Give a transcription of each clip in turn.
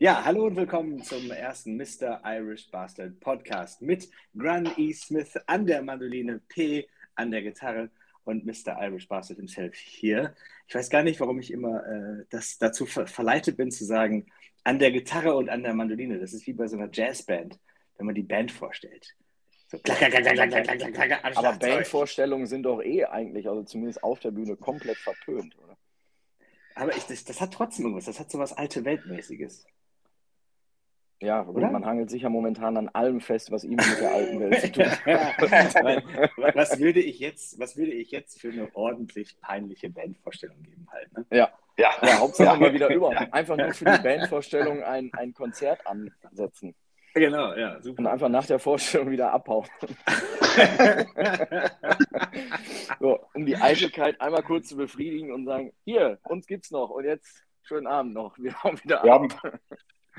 Ja, hallo und willkommen zum ersten Mr. Irish Bastard Podcast mit Gran E. Smith an der Mandoline, P an der Gitarre und Mr. Irish Bastard himself hier. Ich weiß gar nicht, warum ich immer äh, das dazu ver verleitet bin zu sagen, an der Gitarre und an der Mandoline. Das ist wie bei so einer Jazzband, wenn man die Band vorstellt. Aber Bandvorstellungen sind doch eh eigentlich, also zumindest auf der Bühne, komplett verpönt, oder? Aber ich, das, das hat trotzdem irgendwas. Das hat so was alte Weltmäßiges. Ja, gut, man hangelt sich ja momentan an allem fest, was ihm mit der alten Welt zu tun hat. was, würde ich jetzt, was würde ich jetzt für eine ordentlich peinliche Bandvorstellung geben halt? Ne? Ja. Ja. ja, Hauptsache ja. mal wieder über. Einfach nur für die Bandvorstellung ein, ein Konzert ansetzen. Genau, ja, super. Und einfach nach der Vorstellung wieder abhauen. so, um die Eitelkeit einmal kurz zu befriedigen und sagen, hier, uns gibt's noch und jetzt schönen Abend noch. Wir haben wieder wir Abend. Haben,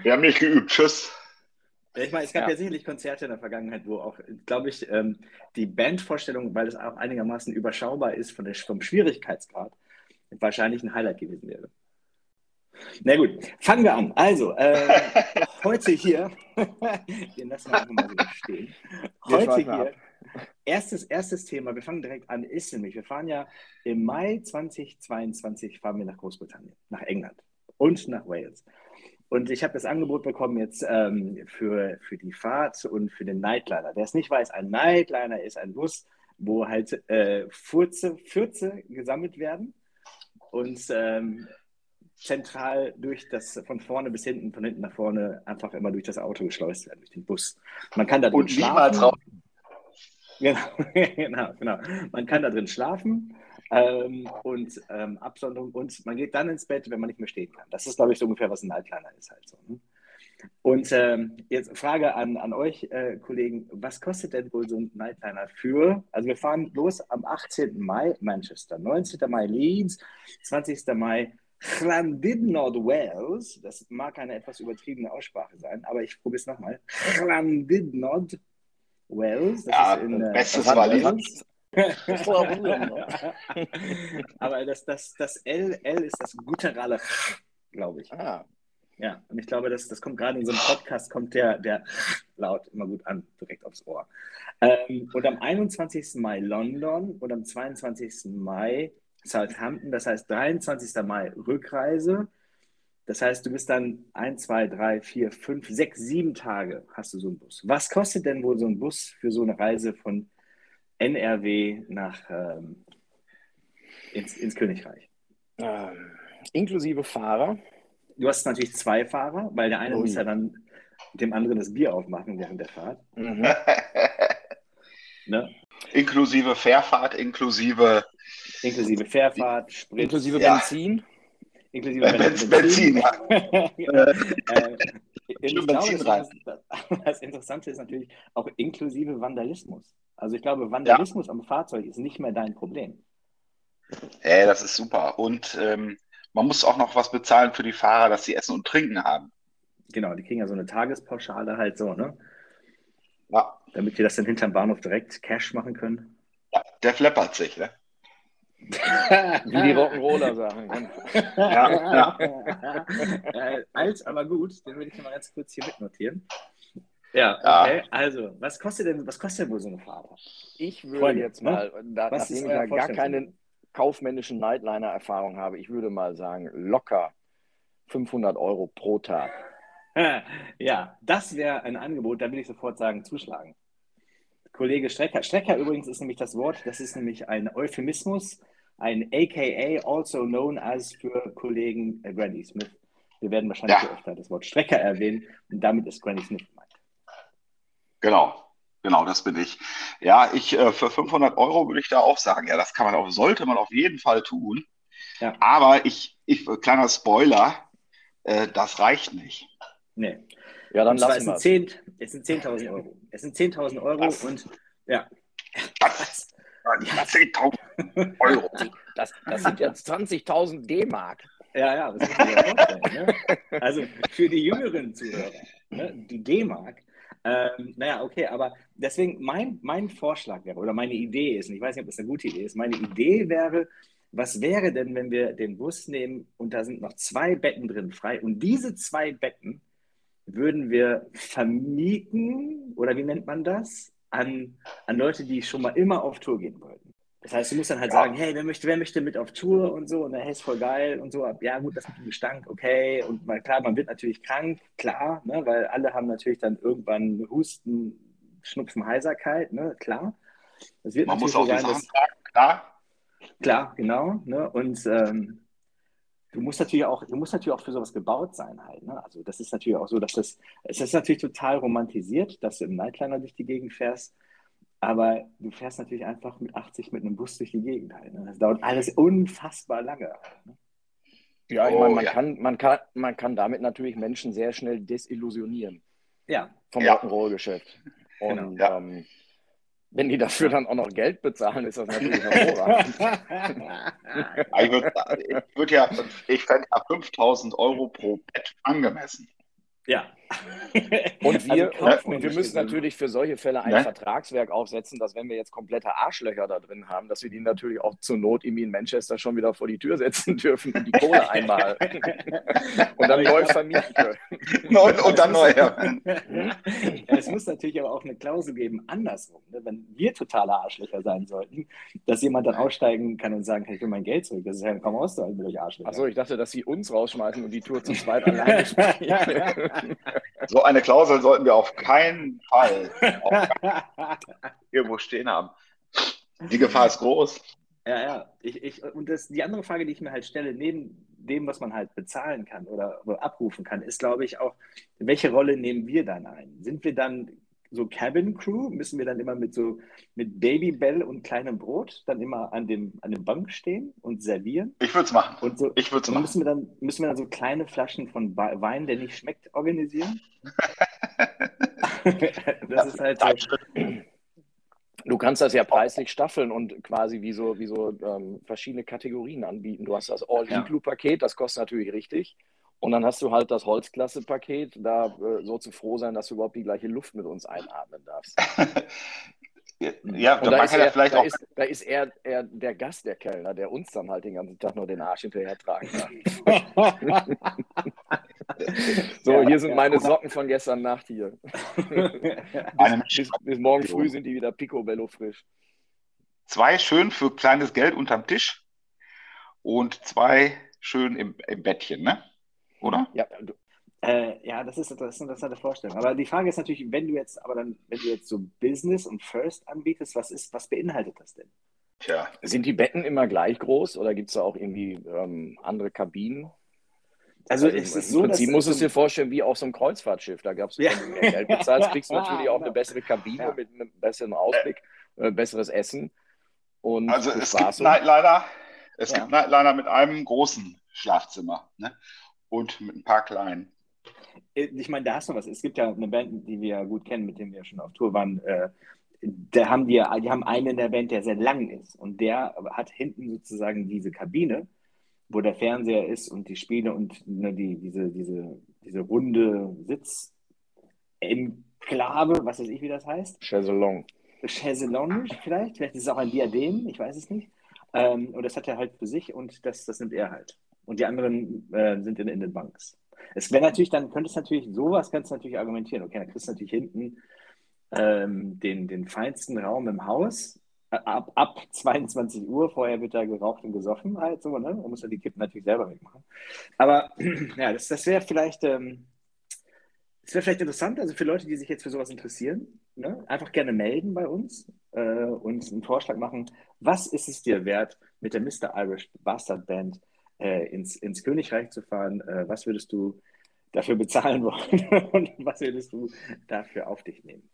wir haben nicht geübt. Tschüss. Ich meine, es gab ja. ja sicherlich Konzerte in der Vergangenheit, wo auch, glaube ich, ähm, die Bandvorstellung, weil es auch einigermaßen überschaubar ist von der, vom Schwierigkeitsgrad, wahrscheinlich ein Highlight gewesen wäre. Na gut, fangen wir an. Also, äh, heute hier, den lassen wir einfach mal wieder stehen. Heute hier, erstes, erstes Thema, wir fangen direkt an, ist nämlich, wir fahren ja im Mai 2022, fahren wir nach Großbritannien, nach England und nach Wales. Und ich habe das Angebot bekommen jetzt ähm, für, für die Fahrt und für den Nightliner. Wer es nicht weiß, ein Nightliner ist ein Bus, wo halt äh, Furze, Fürze gesammelt werden und ähm, zentral durch das von vorne bis hinten, von hinten nach vorne einfach immer durch das Auto geschleust werden, durch den Bus. Man kann da drin und schlafen. Genau, genau, genau. Man kann da drin schlafen ähm, und ähm, Absonderung und man geht dann ins Bett, wenn man nicht mehr stehen kann. Das ist, glaube ich, so ungefähr, was ein Nightliner ist halt so. Ne? Und ähm, jetzt Frage an, an euch, äh, Kollegen, was kostet denn wohl so ein Nightliner für? Also wir fahren los am 18. Mai Manchester, 19. Mai Leeds, 20. Mai Llandudno Wales, das mag eine etwas übertriebene Aussprache sein, aber ich probiere es nochmal. Llandudno Wales, das ja, ist in äh, bestes Wales. aber das, das, das L, L ist das gutturale, glaube ich. Ah. Ja, und ich glaube, das, das kommt gerade in so einem Podcast, kommt der, der laut immer gut an, direkt aufs Ohr. Ähm, und am 21. Mai London und am 22. Mai Southampton, das heißt 23. Mai Rückreise. Das heißt, du bist dann ein, zwei, drei, vier, fünf, sechs, sieben Tage hast du so einen Bus. Was kostet denn wohl so ein Bus für so eine Reise von NRW nach ähm, ins, ins, Königreich? Ähm, inklusive Fahrer. Du hast natürlich zwei Fahrer, weil der eine Ui. muss ja dann dem anderen das Bier aufmachen während der Fahrt. Mhm. ne? Inklusive Fährfahrt, inklusive Inklusive Fährfahrt, Sprit. Inklusive ja. Benzin. Inklusive Benzin. Benzin, ja. äh, ich glaube, das, das Interessante ist natürlich auch inklusive Vandalismus. Also ich glaube, Vandalismus ja. am Fahrzeug ist nicht mehr dein Problem. Ey, das ist super. Und ähm, man muss auch noch was bezahlen für die Fahrer, dass sie Essen und Trinken haben. Genau, die kriegen ja so eine Tagespauschale halt so, ne? Ja. Damit wir das dann hinterm Bahnhof direkt Cash machen können. Ja, der flappert sich, ne? Wie die Rock'n'Roller sagen. ja, ja. äh, alt, aber gut, den würde ich mal ganz kurz hier mitnotieren. Ja, okay. Also, was kostet denn, was kostet denn wohl so eine Farbe? Ich würde Freunde, jetzt ne? mal, da, nachdem ich ja gar keine kaufmännischen Nightliner-Erfahrung habe, ich würde mal sagen, locker 500 Euro pro Tag. Ja, das wäre ein Angebot, da will ich sofort sagen, zuschlagen. Kollege Strecker. Strecker übrigens ist nämlich das Wort, das ist nämlich ein Euphemismus ein AKA, also known as für Kollegen äh, Granny Smith. Wir werden wahrscheinlich ja. öfter das Wort Strecker erwähnen und damit ist Granny Smith gemeint. Genau, genau, das bin ich. Ja, ich äh, für 500 Euro würde ich da auch sagen, ja, das kann man auch, sollte man auf jeden Fall tun. Ja. Aber ich, ich, kleiner Spoiler, äh, das reicht nicht. Nee. Ja, dann lassen wir es. Sind 10, es sind 10.000 Euro. Es sind 10.000 Euro Was? und ja. Was? 10.000 Euro. Das, das sind jetzt 20.000 D-Mark. Ja, ja, das muss man ja vorstellen. Ne? Also für die jüngeren Zuhörer, ne? die D-Mark. Ähm, naja, okay, aber deswegen mein, mein Vorschlag wäre, oder meine Idee ist, und ich weiß nicht, ob das eine gute Idee ist, meine Idee wäre, was wäre denn, wenn wir den Bus nehmen und da sind noch zwei Betten drin frei und diese zwei Betten würden wir vermieten, oder wie nennt man das, an, an Leute, die schon mal immer auf Tour gehen wollten. Das heißt, du musst dann halt ja. sagen, hey, wer möchte, wer möchte mit auf Tour und so, und dann, hey, ist voll geil und so. Ja, gut, das mit dem Gestank, okay. Und mal, klar, man wird natürlich krank, klar, ne, weil alle haben natürlich dann irgendwann Husten, Schnupfen, Heiserkeit, ne, klar. Das wird man muss auch sein, dass, sagen, klar. Klar, genau. Ne, und ähm, du musst natürlich auch, du musst natürlich auch für sowas gebaut sein halt. Ne? Also das ist natürlich auch so, dass das, es ist natürlich total romantisiert, dass du im Nightliner durch die Gegend fährst. Aber du fährst natürlich einfach mit 80 mit einem Bus durch die Gegend halt. Ne? Das dauert alles unfassbar lange. Halt, ne? Ja, ich oh, meine, man, ja. kann, man, kann, man kann damit natürlich Menschen sehr schnell desillusionieren. Ja. Vom ja. Rock'n'Roll-Geschäft. Und genau. ja. ähm, wenn die dafür dann auch noch Geld bezahlen, ist das natürlich hervorragend. ich würde würd ja, ich fände ja 5000 Euro pro Bett angemessen. Ja. Und wir, also und wir müssen natürlich für solche Fälle ein ne? Vertragswerk aufsetzen, dass wenn wir jetzt komplette Arschlöcher da drin haben, dass wir die natürlich auch zur Not irgendwie in Manchester schon wieder vor die Tür setzen dürfen und die Kohle einmal und dann neu vermieten können. Und, und dann neu. Ja. es muss natürlich aber auch eine Klausel geben, andersrum. Ne? Wenn wir totale Arschlöcher sein sollten, dass jemand dann aussteigen kann und sagen kann, ich will mein Geld zurück. Das ist ja, komm aus, da mit euch Arschlöcher. Achso, ich dachte, dass sie uns rausschmeißen und die Tour zu zweit alleine spielen. So eine Klausel sollten wir auf keinen Fall irgendwo stehen haben. Die Gefahr ist groß. Ja, ja. Ich, ich, und das, die andere Frage, die ich mir halt stelle, neben dem, was man halt bezahlen kann oder, oder abrufen kann, ist, glaube ich, auch, welche Rolle nehmen wir dann ein? Sind wir dann so Cabin Crew müssen wir dann immer mit so mit Babybell und kleinem Brot dann immer an dem an dem Bank stehen und servieren. Ich würde es machen. Und so, ich würde machen. Müssen wir dann müssen wir dann so kleine Flaschen von Wein, der nicht schmeckt, organisieren? das ist halt so. Du kannst das ja preislich staffeln und quasi wie so, wie so ähm, verschiedene Kategorien anbieten. Du hast das All-Include-Paket, das kostet natürlich richtig. Und dann hast du halt das Holzklasse-Paket, da äh, so zu froh sein, dass du überhaupt die gleiche Luft mit uns einatmen darfst. ja, und da ist, er, vielleicht da auch. Ist, da ist er, er der Gast, der Kellner, der uns dann halt den ganzen Tag nur den Arsch hinterher tragen kann. so, ja, hier sind ja, meine Socken von gestern Nacht hier. bis, bis, morgen früh sind die wieder picobello frisch. Zwei schön für kleines Geld unterm Tisch und zwei schön im, im Bettchen, ne? Oder? Ja, du, äh, ja, das ist, das ist eine interessante Vorstellung. Aber die Frage ist natürlich, wenn du jetzt, aber dann, wenn du jetzt so Business und First anbietest, was ist, was beinhaltet das denn? Tja. Sind die Betten immer gleich groß oder gibt es da auch irgendwie ähm, andere Kabinen? Also, also ist es so, Prinzip dass musst du es dir vorstellen wie auf so einem Kreuzfahrtschiff. Da gab es, ja. mehr Geld bezahlst, kriegst du natürlich auch eine bessere Kabine ja. mit einem besseren Ausblick, äh, besseres Essen. Und also es gibt leider, es ja. gibt leider mit einem großen Schlafzimmer. Ne? Und mit ein paar kleinen. Äh, ich meine, da hast du was. Es gibt ja eine Band, die wir ja gut kennen, mit der wir schon auf Tour waren. Äh, da haben die, die haben einen in der Band, der sehr lang ist. Und der hat hinten sozusagen diese Kabine, wo der Fernseher ist und die Spiele und ne, die, diese, diese, diese runde Sitzenklave, was weiß ich, wie das heißt. Chaiselong. Chaiselong vielleicht. Vielleicht ist es auch ein Diadem, ich weiß es nicht. Ähm, und das hat er halt für sich und das, das nimmt er halt und die anderen äh, sind in, in den Banks. Es wäre natürlich, dann könnte es natürlich, sowas kannst du natürlich argumentieren. Okay, dann kriegst du natürlich hinten ähm, den, den feinsten Raum im Haus. Ab, ab 22 Uhr, vorher wird da geraucht und gesoffen, halt so, ne? Man muss ja die Kippen natürlich selber wegmachen. Aber ja, das, das wäre vielleicht, ähm, das vielleicht interessant, also für Leute, die sich jetzt für sowas interessieren, ne? einfach gerne melden bei uns äh, und einen Vorschlag machen. Was ist es dir wert, mit der Mr. Irish Bastard Band äh, ins, ins Königreich zu fahren, äh, was würdest du dafür bezahlen wollen und was würdest du dafür auf dich nehmen?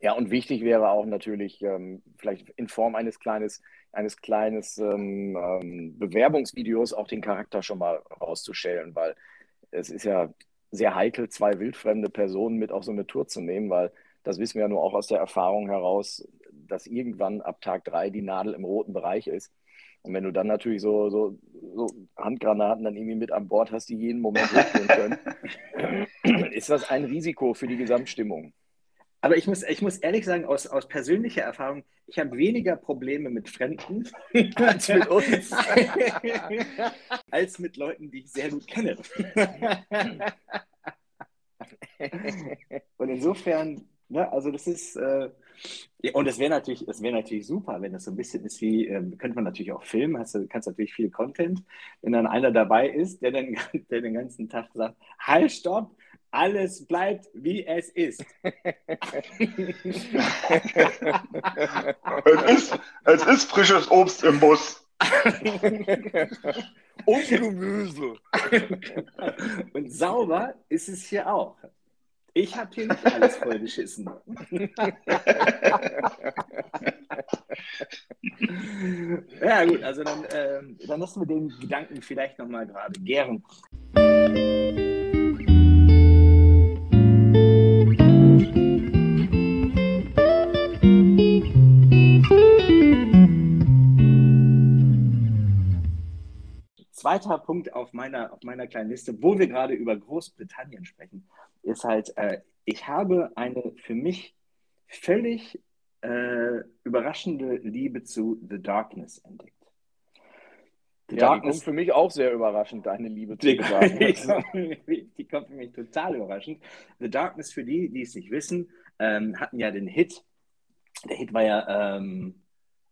Ja, und wichtig wäre auch natürlich ähm, vielleicht in Form eines kleines, eines kleines ähm, ähm, Bewerbungsvideos auch den Charakter schon mal rauszustellen, weil es ist ja sehr heikel, zwei wildfremde Personen mit auf so eine Tour zu nehmen, weil das wissen wir ja nur auch aus der Erfahrung heraus, dass irgendwann ab Tag drei die Nadel im roten Bereich ist. Und wenn du dann natürlich so, so, so Handgranaten dann irgendwie mit an Bord hast, die jeden Moment hochgehen können, ist das ein Risiko für die Gesamtstimmung. Aber ich muss, ich muss ehrlich sagen, aus, aus persönlicher Erfahrung, ich habe weniger Probleme mit Fremden als mit uns, als mit Leuten, die ich sehr gut kenne. und insofern, ne, also das ist, äh, ja, und es wäre natürlich, es wäre natürlich super, wenn das so ein bisschen ist wie, äh, könnte man natürlich auch filmen, hast du kannst natürlich viel Content, wenn dann einer dabei ist, der dann der den ganzen Tag sagt, halt, stopp, alles bleibt wie es ist. es ist. Es ist frisches Obst im Bus. Und Gemüse. Und sauber ist es hier auch. Ich habe hier nicht alles vollgeschissen. ja, gut, also dann, äh, dann lassen wir den Gedanken vielleicht nochmal gerade gären. zweiter Punkt auf meiner, auf meiner kleinen Liste, wo wir gerade über Großbritannien sprechen, ist halt, äh, ich habe eine für mich völlig äh, überraschende Liebe zu The Darkness entdeckt. The ja, Darkness, die kommt für mich auch sehr überraschend, deine Liebe zu The Darkness. die kommt für mich total überraschend. The Darkness, für die, die es nicht wissen, ähm, hatten ja den Hit. Der Hit war ja ähm,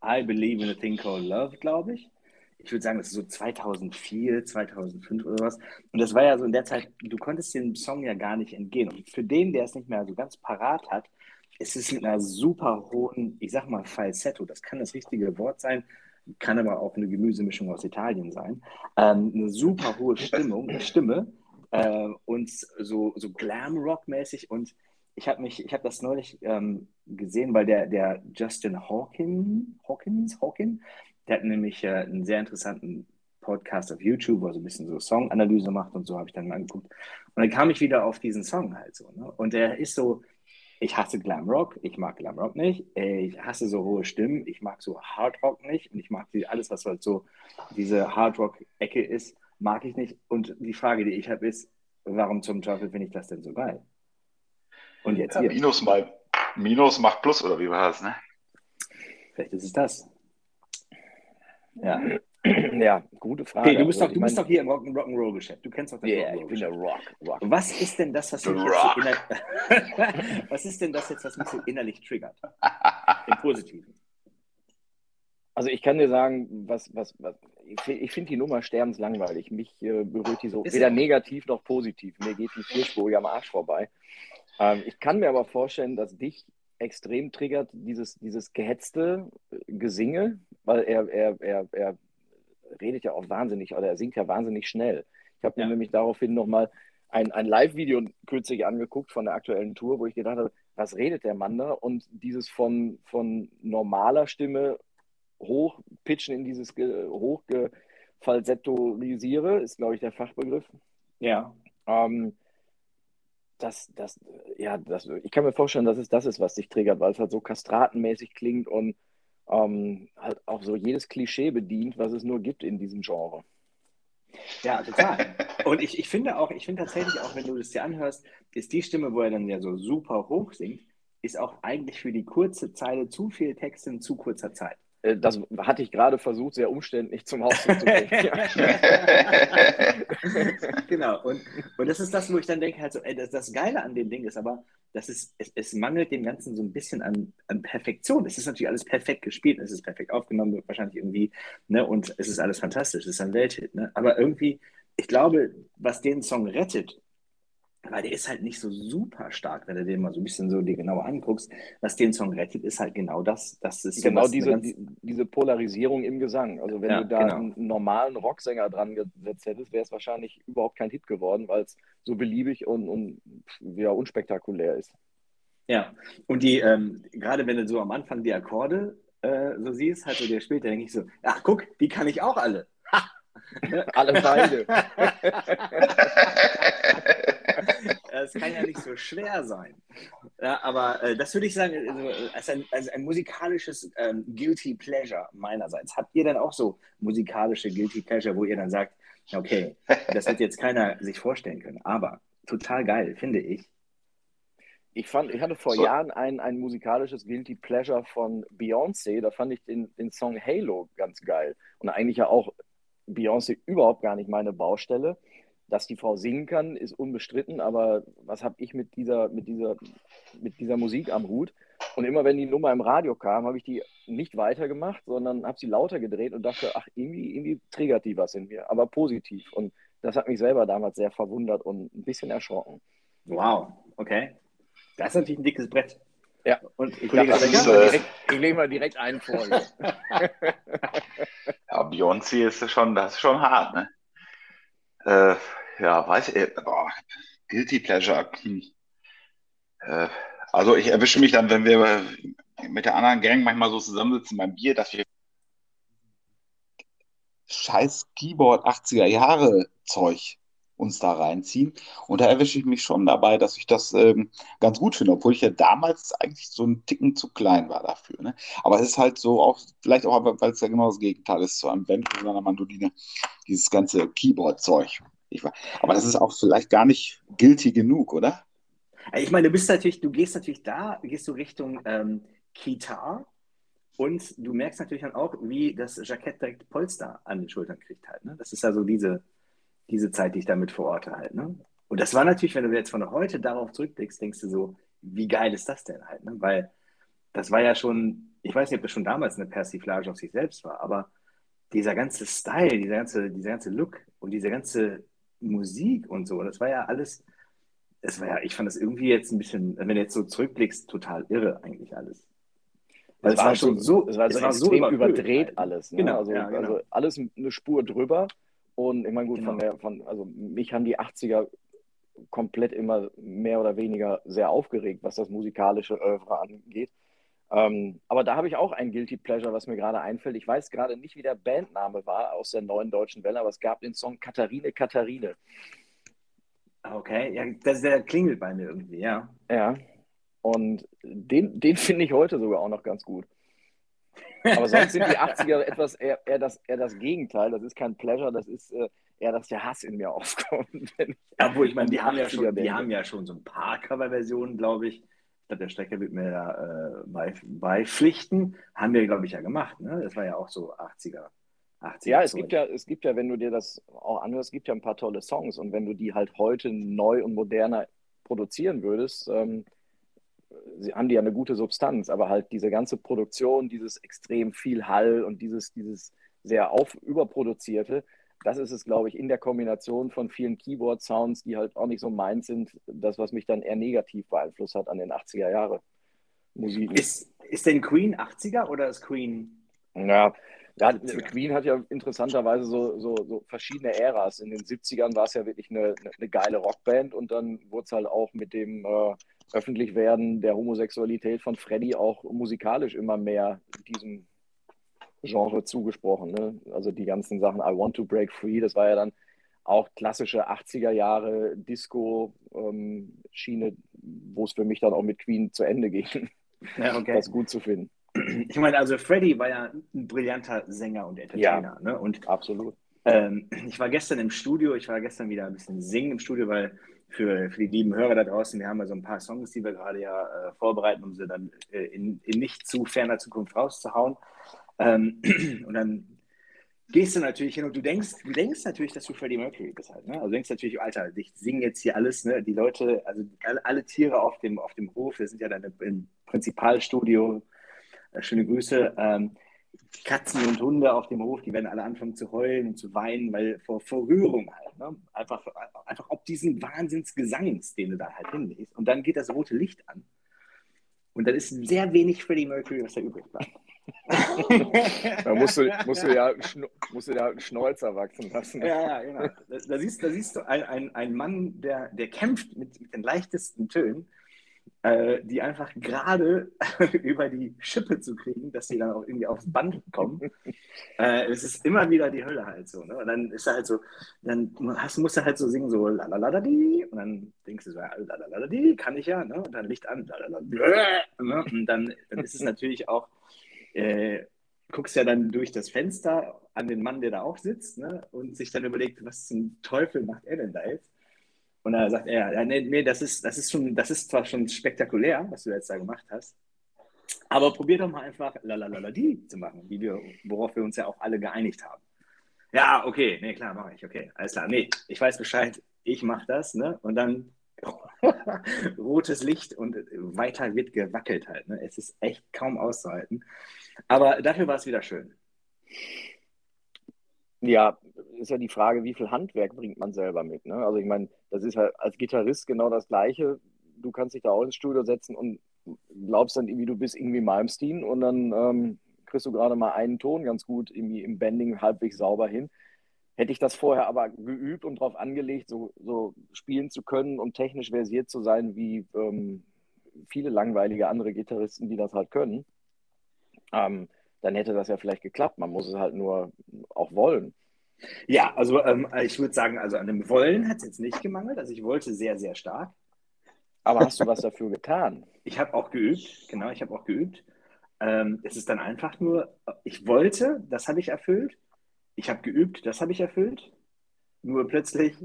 I Believe in a Thing Called Love, glaube ich ich würde sagen, das ist so 2004, 2005 oder was. Und das war ja so in der Zeit, du konntest dem Song ja gar nicht entgehen. Und für den, der es nicht mehr so ganz parat hat, ist es mit einer super hohen, ich sag mal, Falsetto, das kann das richtige Wort sein, kann aber auch eine Gemüsemischung aus Italien sein, ähm, eine super hohe Stimmung, Stimme äh, und so, so Glam-Rock-mäßig und ich habe mich, das neulich ähm, gesehen, weil der, der Justin Hawkins, Hawkins, Hawkins, der hat nämlich äh, einen sehr interessanten Podcast auf YouTube, wo er so ein bisschen so Songanalyse macht und so habe ich dann mal angeguckt. Und dann kam ich wieder auf diesen Song halt so. Ne? Und der ist so, ich hasse Glam Rock, ich mag Glam Rock nicht, ich hasse so hohe Stimmen, ich mag so Hard Rock nicht und ich mag die, alles, was halt so diese Hard Rock-Ecke ist, mag ich nicht. Und die Frage, die ich habe, ist, warum zum Teufel finde ich das denn so geil? Und jetzt ja, hier. Minus mal, Minus macht Plus, oder wie war das, ne? Vielleicht ist es das. Ja. Ja, gute Frage. Okay, du bist, also, doch, du bist doch hier im Rock'n'Roll-Geschäft. Du kennst doch das yeah, ich bin der Rock, Rock. Was ist denn das, was mich jetzt so innerlich, Was ist denn das jetzt, was mich so innerlich triggert? Im Positiven. Also ich kann dir sagen, was, was, was ich finde die Nummer sterbenslangweilig. Mich äh, berührt die so ist weder negativ noch positiv. Mir geht die vierspurig am Arsch vorbei. Ähm, ich kann mir aber vorstellen, dass dich extrem triggert, dieses, dieses gehetzte Gesinge, weil er, er, er, er redet ja auch wahnsinnig oder er singt ja wahnsinnig schnell. Ich habe mir nämlich daraufhin nochmal ein, ein Live-Video kürzlich angeguckt von der aktuellen Tour, wo ich gedacht habe, was redet der Mann da? Und dieses von, von normaler Stimme hochpitchen in dieses hochgefalsettorisiere, ist, glaube ich, der Fachbegriff. Ja. Ähm, das, das, ja, das, ich kann mir vorstellen, dass es das ist, was dich triggert, weil es halt so kastratenmäßig klingt und ähm, halt auch so jedes Klischee bedient, was es nur gibt in diesem Genre. Ja, total. Und ich, ich finde auch, ich finde tatsächlich auch, wenn du das dir anhörst, ist die Stimme, wo er dann ja so super hoch singt, ist auch eigentlich für die kurze Zeile zu viel Text in zu kurzer Zeit. Äh, das hatte ich gerade versucht, sehr umständlich zum Ausdruck zu bringen. genau. Und, und das ist das, wo ich dann denke, halt so, ey, das, das Geile an dem Ding ist aber, dass es, es, es mangelt dem Ganzen so ein bisschen an, an Perfektion. Es ist natürlich alles perfekt gespielt, es ist perfekt aufgenommen, wahrscheinlich irgendwie, ne, und es ist alles fantastisch, es ist ein Welthit, ne? Aber irgendwie, ich glaube, was den Song rettet, weil der ist halt nicht so super stark, wenn du den mal so ein bisschen so dir genauer anguckst. Was den Song rettet, ist halt genau das. das ist genau diese, ganz... die, diese Polarisierung im Gesang. Also wenn ja, du da genau. einen normalen Rocksänger dran gesetzt hättest, wäre es wahrscheinlich überhaupt kein Hit geworden, weil es so beliebig und, und ja, unspektakulär ist. Ja, und die, ähm, gerade wenn du so am Anfang die Akkorde äh, so siehst, halt so der spielt, denke ich so, ach guck, die kann ich auch alle. alle beide. Kann ja nicht so schwer sein. Ja, aber äh, das würde ich sagen, also, als, ein, als ein musikalisches ähm, Guilty Pleasure meinerseits. Habt ihr dann auch so musikalische Guilty Pleasure, wo ihr dann sagt, okay, das wird jetzt keiner sich vorstellen können, aber total geil, finde ich. Ich fand, ich hatte vor so. Jahren ein, ein musikalisches Guilty Pleasure von Beyoncé, da fand ich den, den Song Halo ganz geil. Und eigentlich ja auch Beyoncé überhaupt gar nicht meine Baustelle. Dass die Frau singen kann, ist unbestritten, aber was habe ich mit dieser, mit, dieser, mit dieser Musik am Hut? Und immer wenn die Nummer im Radio kam, habe ich die nicht weitergemacht, sondern habe sie lauter gedreht und dachte, ach, irgendwie, irgendwie triggert die was in mir, aber positiv. Und das hat mich selber damals sehr verwundert und ein bisschen erschrocken. Wow, okay. Das ist natürlich ein dickes Brett. Ja, und ich, dachte, ist, äh, ich lege mal direkt einen vor. ja, Beyoncé ist schon, das ist schon hart, ne? Äh, ja, weiß ich, boah, Guilty Pleasure. Hm. Äh, also ich erwische mich dann, wenn wir mit der anderen Gang manchmal so zusammensitzen beim Bier, dass wir scheiß Keyboard 80er Jahre Zeug uns da reinziehen. Und da erwische ich mich schon dabei, dass ich das ähm, ganz gut finde, obwohl ich ja damals eigentlich so einen Ticken zu klein war dafür. Ne? Aber es ist halt so auch, vielleicht auch, weil es ja genau das Gegenteil ist zu einem Band oder einer Mandoline, dieses ganze Keyboard-Zeug. Aber das ist auch vielleicht gar nicht guilty genug, oder? Ich meine, du bist natürlich, du gehst natürlich da, gehst du Richtung ähm, Kitar und du merkst natürlich dann auch, wie das Jackett direkt Polster an den Schultern kriegt halt. Ne? Das ist ja so diese, diese Zeit, die ich damit verorte halt. Ne? Und das war natürlich, wenn du jetzt von heute darauf zurückblickst, denkst du so, wie geil ist das denn halt? Ne? Weil das war ja schon, ich weiß nicht, ob das schon damals eine Persiflage auf sich selbst war, aber dieser ganze Style, dieser ganze, dieser ganze Look und diese ganze Musik und so, das war ja alles, es war ja, ich fand das irgendwie jetzt ein bisschen, wenn du jetzt so zurückblickst, total irre eigentlich alles. es war, war schon so, es war, es war extrem so überdreht alles. Ne? Genau, also, ja, genau. also alles eine Spur drüber und ich meine, gut, genau. von der, von, also mich haben die 80er komplett immer mehr oder weniger sehr aufgeregt, was das musikalische Oeuvre angeht. Ähm, aber da habe ich auch ein Guilty Pleasure, was mir gerade einfällt. Ich weiß gerade nicht, wie der Bandname war aus der neuen deutschen Welle, aber es gab den Song Katharine Katharine. Okay, ja, das, der klingelt bei mir irgendwie, ja. Ja, und den, den finde ich heute sogar auch noch ganz gut. Aber sonst sind die 80er etwas eher, eher, das, eher das Gegenteil. Das ist kein Pleasure, das ist äh, eher, dass der Hass in mir aufkommt. Ja, wo ich meine, die, haben ja, schon, die haben ja schon so ein paar Coverversionen, glaube ich. Ich glaube, der Stecker wird mir da äh, beipflichten. Haben wir, glaube ich, ja gemacht. Ne? Das war ja auch so 80er. 80er ja, es gibt ja, es gibt ja, wenn du dir das auch anhörst, es gibt ja ein paar tolle Songs. Und wenn du die halt heute neu und moderner produzieren würdest, ähm, sie haben die ja eine gute Substanz, aber halt diese ganze Produktion, dieses extrem viel Hall und dieses, dieses sehr auf überproduzierte, das ist es, glaube ich, in der Kombination von vielen Keyboard-Sounds, die halt auch nicht so meins sind, das, was mich dann eher negativ beeinflusst hat an den 80er Jahre Musik. Ist, ist denn Queen 80er oder ist Queen? Ja, hat, Queen hat ja interessanterweise so, so, so, verschiedene Äras. In den 70ern war es ja wirklich eine, eine geile Rockband und dann wurde es halt auch mit dem äh, Öffentlichwerden der Homosexualität von Freddy auch musikalisch immer mehr diesem Genre zugesprochen. Ne? Also die ganzen Sachen I Want to Break Free, das war ja dann auch klassische 80er Jahre Disco-Schiene, ähm, wo es für mich dann auch mit Queen zu Ende ging. Ja, okay. Das gut zu finden. Ich meine, also Freddy war ja ein brillanter Sänger und Entertainer. Ja, ne? und, absolut. Ähm, ich war gestern im Studio, ich war gestern wieder ein bisschen singen im Studio, weil für, für die lieben Hörer da draußen, wir haben ja so ein paar Songs, die wir gerade ja äh, vorbereiten, um sie dann äh, in, in nicht zu ferner Zukunft rauszuhauen. Ähm, und dann gehst du natürlich hin und du denkst, du denkst natürlich, dass du Freddie Mercury bist halt. Ne? Also du denkst natürlich, Alter, ich singe jetzt hier alles, ne? Die Leute, also alle, Tiere auf dem, auf dem Hof, wir sind ja dann im Prinzipalstudio. Äh, schöne Grüße. Ähm, Katzen und Hunde auf dem Hof, die werden alle anfangen zu heulen und zu weinen, weil vor, vor Rührung halt. Ne? Einfach, einfach ob diesen Wahnsinnsgesangs, den du da halt hinlegst. Und dann geht das rote Licht an. Und dann ist sehr wenig Freddie Mercury, was da übrig bleibt. da musst du, musst du ja, musst du ja einen Schnäuzer wachsen lassen. Ja, ja, genau. Da, da, siehst, da siehst du einen ein Mann, der, der kämpft mit, mit den leichtesten Tönen, äh, die einfach gerade über die Schippe zu kriegen, dass sie dann auch irgendwie aufs Band kommen. äh, es ist immer wieder die Hölle halt so. Ne? Und dann ist er halt so, dann hast, musst du halt so singen, so lalaladi, und dann denkst du so, lalaladi, kann ich ja, ne? und dann Licht an, ne? und dann, dann ist es natürlich auch, äh, guckst ja dann durch das Fenster an den Mann, der da auch sitzt, ne? und sich dann überlegt, was zum Teufel macht er denn da jetzt? Und da sagt er, nee, das ist, das ist schon, das ist zwar schon spektakulär, was du jetzt da gemacht hast, aber probier doch mal einfach la la la la die zu machen, wie wir, worauf wir uns ja auch alle geeinigt haben. Ja, okay, nee, klar, mache ich, okay, alles klar. Nee, ich weiß Bescheid, ich mache das, ne? Und dann rotes Licht und weiter wird gewackelt halt. Ne? Es ist echt kaum auszuhalten. Aber dafür war es wieder schön. Ja, ist ja die Frage, wie viel Handwerk bringt man selber mit. Ne? Also ich meine, das ist halt als Gitarrist genau das Gleiche. Du kannst dich da auch ins Studio setzen und glaubst dann irgendwie, du bist irgendwie Malmsteen und dann ähm, kriegst du gerade mal einen Ton ganz gut irgendwie im Bending halbwegs sauber hin. Hätte ich das vorher aber geübt und darauf angelegt, so, so spielen zu können und technisch versiert zu sein, wie ähm, viele langweilige andere Gitarristen, die das halt können, ähm, dann hätte das ja vielleicht geklappt. Man muss es halt nur auch wollen. Ja, also ähm, ich würde sagen, also an dem Wollen hat es jetzt nicht gemangelt. Also ich wollte sehr, sehr stark. Aber hast du was dafür getan? Ich habe auch geübt, genau, ich habe auch geübt. Ähm, es ist dann einfach nur, ich wollte, das habe ich erfüllt ich habe geübt, das habe ich erfüllt. Nur plötzlich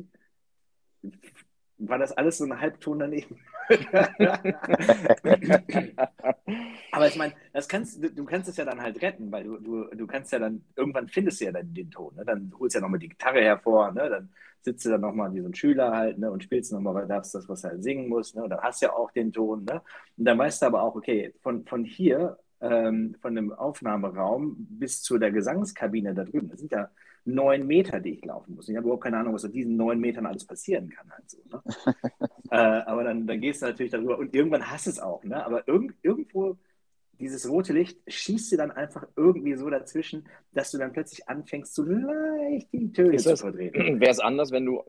war das alles so ein Halbton daneben. Aber ich meine, das kannst, du kannst es ja dann halt retten, weil du, du, du kannst ja dann, irgendwann findest du ja dann den Ton. Ne? Dann holst du ja nochmal die Gitarre hervor, ne? dann sitzt du dann nochmal wie so ein Schüler halt ne? und spielst nochmal das, das, was du halt singen musst. Ne? Und dann hast du ja auch den Ton. Ne? Und dann weißt du aber auch, okay, von, von hier ähm, von dem Aufnahmeraum bis zu der Gesangskabine da drüben. Das sind ja neun Meter, die ich laufen muss. Ich habe überhaupt keine Ahnung, was auf diesen neun Metern alles passieren kann. Halt so, ne? äh, aber dann, dann gehst du natürlich darüber und irgendwann hast du es auch. Ne? Aber irg irgendwo dieses rote Licht schießt dir dann einfach irgendwie so dazwischen, dass du dann plötzlich anfängst, so leicht die Töne zu verdrehen. Wäre es anders, wenn du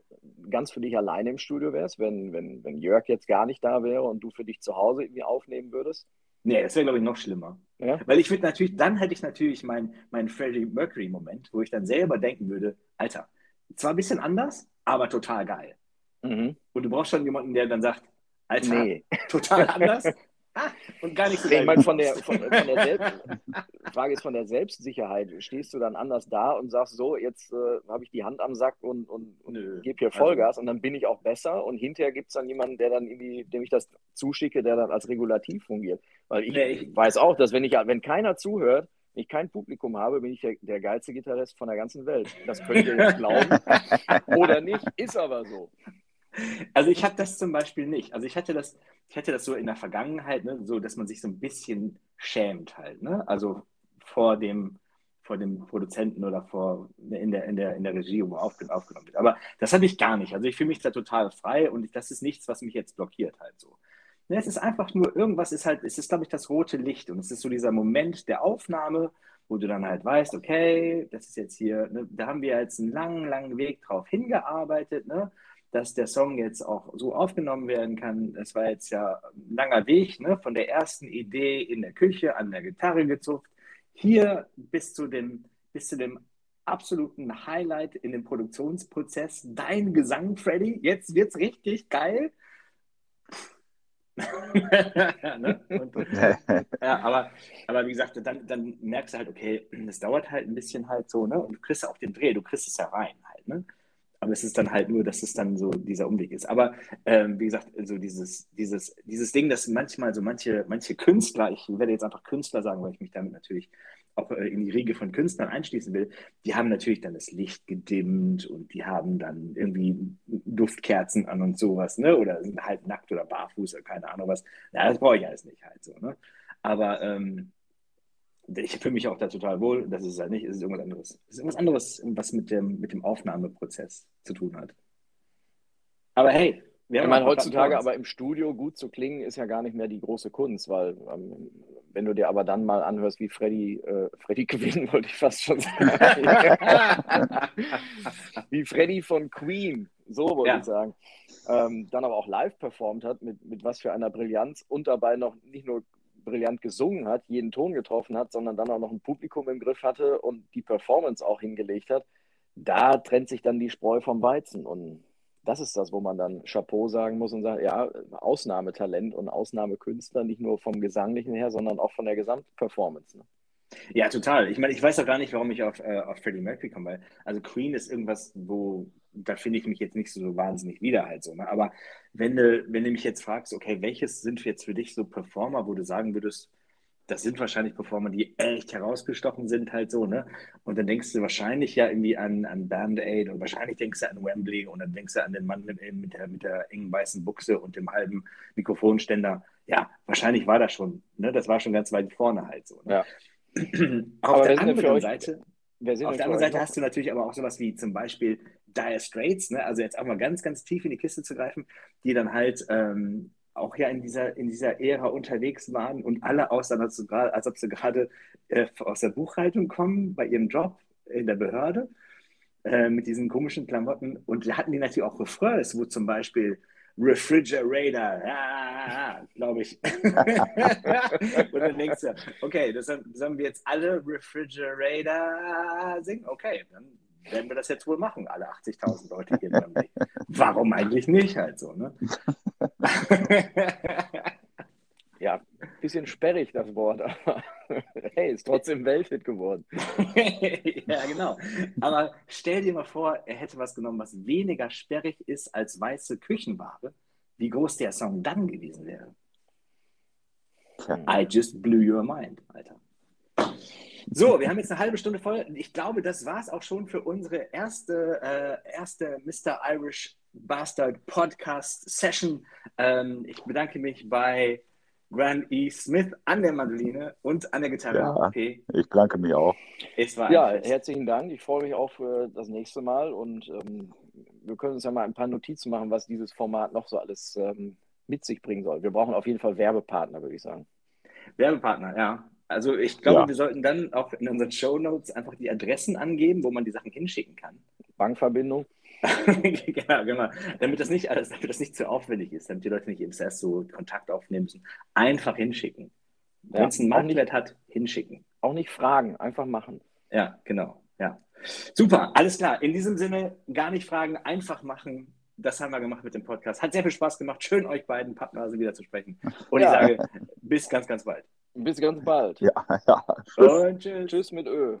ganz für dich alleine im Studio wärst, wenn, wenn, wenn Jörg jetzt gar nicht da wäre und du für dich zu Hause irgendwie aufnehmen würdest? Nee, das wäre, glaube ich, noch schlimmer. Ja? Weil ich würde natürlich, dann hätte ich natürlich meinen mein Freddie Mercury-Moment, wo ich dann selber denken würde, Alter, zwar ein bisschen anders, aber total geil. Mhm. Und du brauchst schon jemanden, der dann sagt, Alter, nee. total anders, Ah, und gar nicht so Ich meine, von der, von, von der Selbst, Frage ist von der Selbstsicherheit. Stehst du dann anders da und sagst so, jetzt äh, habe ich die Hand am Sack und, und, und gebe hier also Vollgas also, und dann bin ich auch besser und hinterher gibt es dann jemanden, der dann irgendwie, dem ich das zuschicke, der dann als Regulativ fungiert. Weil ich, nee, ich weiß auch, dass wenn ich wenn keiner zuhört, ich kein Publikum habe, bin ich der, der geilste Gitarrist von der ganzen Welt. Das könnt ihr jetzt glauben oder nicht, ist aber so. Also ich habe das zum Beispiel nicht. Also ich hatte das, ich hatte das so in der Vergangenheit, ne, so dass man sich so ein bisschen schämt halt, ne? Also vor dem, vor dem Produzenten oder vor ne, in der, in der, in der Regie, wo aufgenommen wird. Aber das habe ich gar nicht. Also ich fühle mich da total frei und das ist nichts, was mich jetzt blockiert halt so. Ne, es ist einfach nur, irgendwas ist halt, es ist, glaube ich, das rote Licht und es ist so dieser Moment der Aufnahme, wo du dann halt weißt, okay, das ist jetzt hier, ne, da haben wir jetzt einen langen, langen Weg drauf hingearbeitet, ne? dass der Song jetzt auch so aufgenommen werden kann. Das war jetzt ja ein langer Weg, ne? von der ersten Idee in der Küche an der Gitarre gezupft, hier bis zu dem, bis zu dem absoluten Highlight in dem Produktionsprozess, dein Gesang, Freddy. Jetzt wird es richtig geil. ne? und, ja, aber, aber wie gesagt, dann, dann merkst du halt, okay, das dauert halt ein bisschen halt so, ne? Und du kriegst auch den Dreh, du kriegst es ja rein halt, ne? Aber es ist dann halt nur, dass es dann so dieser Umweg ist. Aber ähm, wie gesagt, so dieses, dieses, dieses Ding, dass manchmal so manche, manche Künstler, ich werde jetzt einfach Künstler sagen, weil ich mich damit natürlich auch äh, in die Riege von Künstlern einschließen will, die haben natürlich dann das Licht gedimmt und die haben dann irgendwie Duftkerzen an und sowas, ne? Oder sind halt nackt oder barfuß oder keine Ahnung was. Ja, das brauche ich alles nicht halt so, ne? Aber ähm, ich fühle mich auch da total wohl. Das ist es halt nicht, es ist irgendwas anderes. Es ist irgendwas anderes, was mit dem, mit dem Aufnahmeprozess zu tun hat. Aber hey, wir haben. Ich meine, heutzutage aber im Studio gut zu klingen, ist ja gar nicht mehr die große Kunst, weil ähm, wenn du dir aber dann mal anhörst, wie Freddy, äh, Freddy Quinn, wollte ich fast schon sagen. wie Freddy von Queen, so wollte ja. ich sagen. Ähm, dann aber auch live performt hat, mit, mit was für einer Brillanz und dabei noch nicht nur brillant gesungen hat, jeden Ton getroffen hat, sondern dann auch noch ein Publikum im Griff hatte und die Performance auch hingelegt hat, da trennt sich dann die Spreu vom Weizen. Und das ist das, wo man dann Chapeau sagen muss und sagt, ja, Ausnahmetalent und Ausnahmekünstler, nicht nur vom Gesanglichen her, sondern auch von der Gesamtperformance. Ne? Ja, total. Ich meine, ich weiß auch gar nicht, warum ich auf, äh, auf Freddie Mercury komme, weil also Queen ist irgendwas, wo da finde ich mich jetzt nicht so wahnsinnig wieder halt so. Ne? Aber wenn du, wenn du mich jetzt fragst, okay, welches sind jetzt für dich so Performer, wo du sagen würdest, das sind wahrscheinlich Performer, die echt herausgestochen sind, halt so, ne? Und dann denkst du wahrscheinlich ja irgendwie an, an Band-Aid und wahrscheinlich denkst du an Wembley und dann denkst du an den Mann mit, mit, der, mit der engen weißen Buchse und dem halben Mikrofonständer. Ja, wahrscheinlich war das schon, ne? Das war schon ganz weit vorne halt so. Ne? Ja. Auf aber der anderen euch, Seite, auf der anderen Seite hast du natürlich aber auch sowas wie zum Beispiel Dire Straits, ne? also jetzt auch mal ganz, ganz tief in die Kiste zu greifen, die dann halt ähm, auch ja in dieser, in dieser Ära unterwegs waren und alle aussahen, als, als ob sie gerade äh, aus der Buchhaltung kommen, bei ihrem Job in der Behörde, äh, mit diesen komischen Klamotten. Und da hatten die natürlich auch Refrains, wo zum Beispiel Refrigerator, ja, glaube ich. und dann denkst du, okay, das sollen wir jetzt alle Refrigerator singen? Okay, dann werden wir das jetzt wohl machen, alle 80.000 Leute hier. Warum eigentlich nicht halt so, ne? ja, ein bisschen sperrig das Wort, aber hey, ist trotzdem Welthit geworden. ja, genau. Aber stell dir mal vor, er hätte was genommen, was weniger sperrig ist als weiße Küchenware, wie groß der Song dann gewesen wäre. I just blew your mind, Alter. So, wir haben jetzt eine halbe Stunde voll. Ich glaube, das war es auch schon für unsere erste, äh, erste Mr. Irish Bastard Podcast Session. Ähm, ich bedanke mich bei Grant E. Smith an der Mandoline und an der Gitarre. Ja, okay. Ich bedanke mich auch. ja, herzlichen Dank. Ich freue mich auch für das nächste Mal und ähm, wir können uns ja mal ein paar Notizen machen, was dieses Format noch so alles ähm, mit sich bringen soll. Wir brauchen auf jeden Fall Werbepartner, würde ich sagen. Werbepartner, ja. Also ich glaube, ja. wir sollten dann auch in unseren Show Notes einfach die Adressen angeben, wo man die Sachen hinschicken kann. Bankverbindung. genau, genau. Damit das nicht alles, damit das nicht zu aufwendig ist, damit die Leute nicht im Sess so Kontakt aufnehmen müssen. Einfach hinschicken. Ja, Wenn es einen Marktwert hat, hinschicken. Auch nicht fragen, einfach machen. Ja, genau. Ja. Super, alles klar. In diesem Sinne, gar nicht fragen, einfach machen. Das haben wir gemacht mit dem Podcast. Hat sehr viel Spaß gemacht. Schön, euch beiden Pappnasen wieder zu sprechen. Und ja. ich sage, bis ganz, ganz bald. Bis ganz bald. Ja, ja. Tschüss. Und tschüss. Tschüss mit Ö.